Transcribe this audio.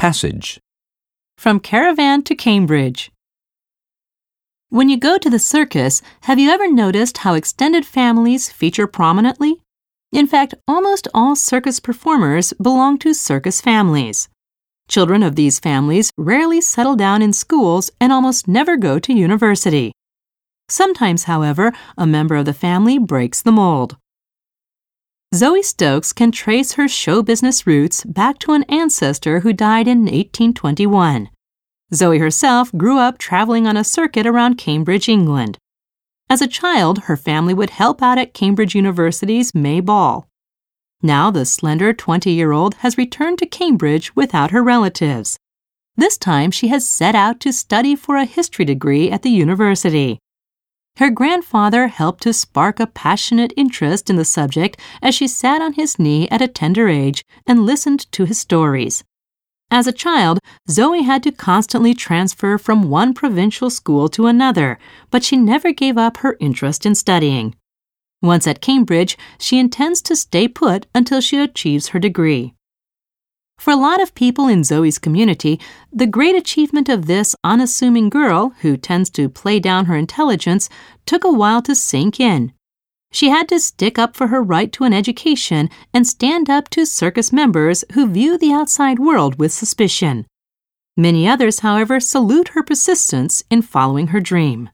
Passage. From Caravan to Cambridge. When you go to the circus, have you ever noticed how extended families feature prominently? In fact, almost all circus performers belong to circus families. Children of these families rarely settle down in schools and almost never go to university. Sometimes, however, a member of the family breaks the mold. Zoe Stokes can trace her show business roots back to an ancestor who died in 1821. Zoe herself grew up traveling on a circuit around Cambridge, England. As a child, her family would help out at Cambridge University's May Ball. Now the slender 20 year old has returned to Cambridge without her relatives. This time she has set out to study for a history degree at the university. Her grandfather helped to spark a passionate interest in the subject as she sat on his knee at a tender age and listened to his stories. As a child, Zoe had to constantly transfer from one provincial school to another, but she never gave up her interest in studying. Once at Cambridge, she intends to stay put until she achieves her degree. For a lot of people in Zoe's community, the great achievement of this unassuming girl, who tends to play down her intelligence, took a while to sink in. She had to stick up for her right to an education and stand up to circus members who view the outside world with suspicion. Many others, however, salute her persistence in following her dream.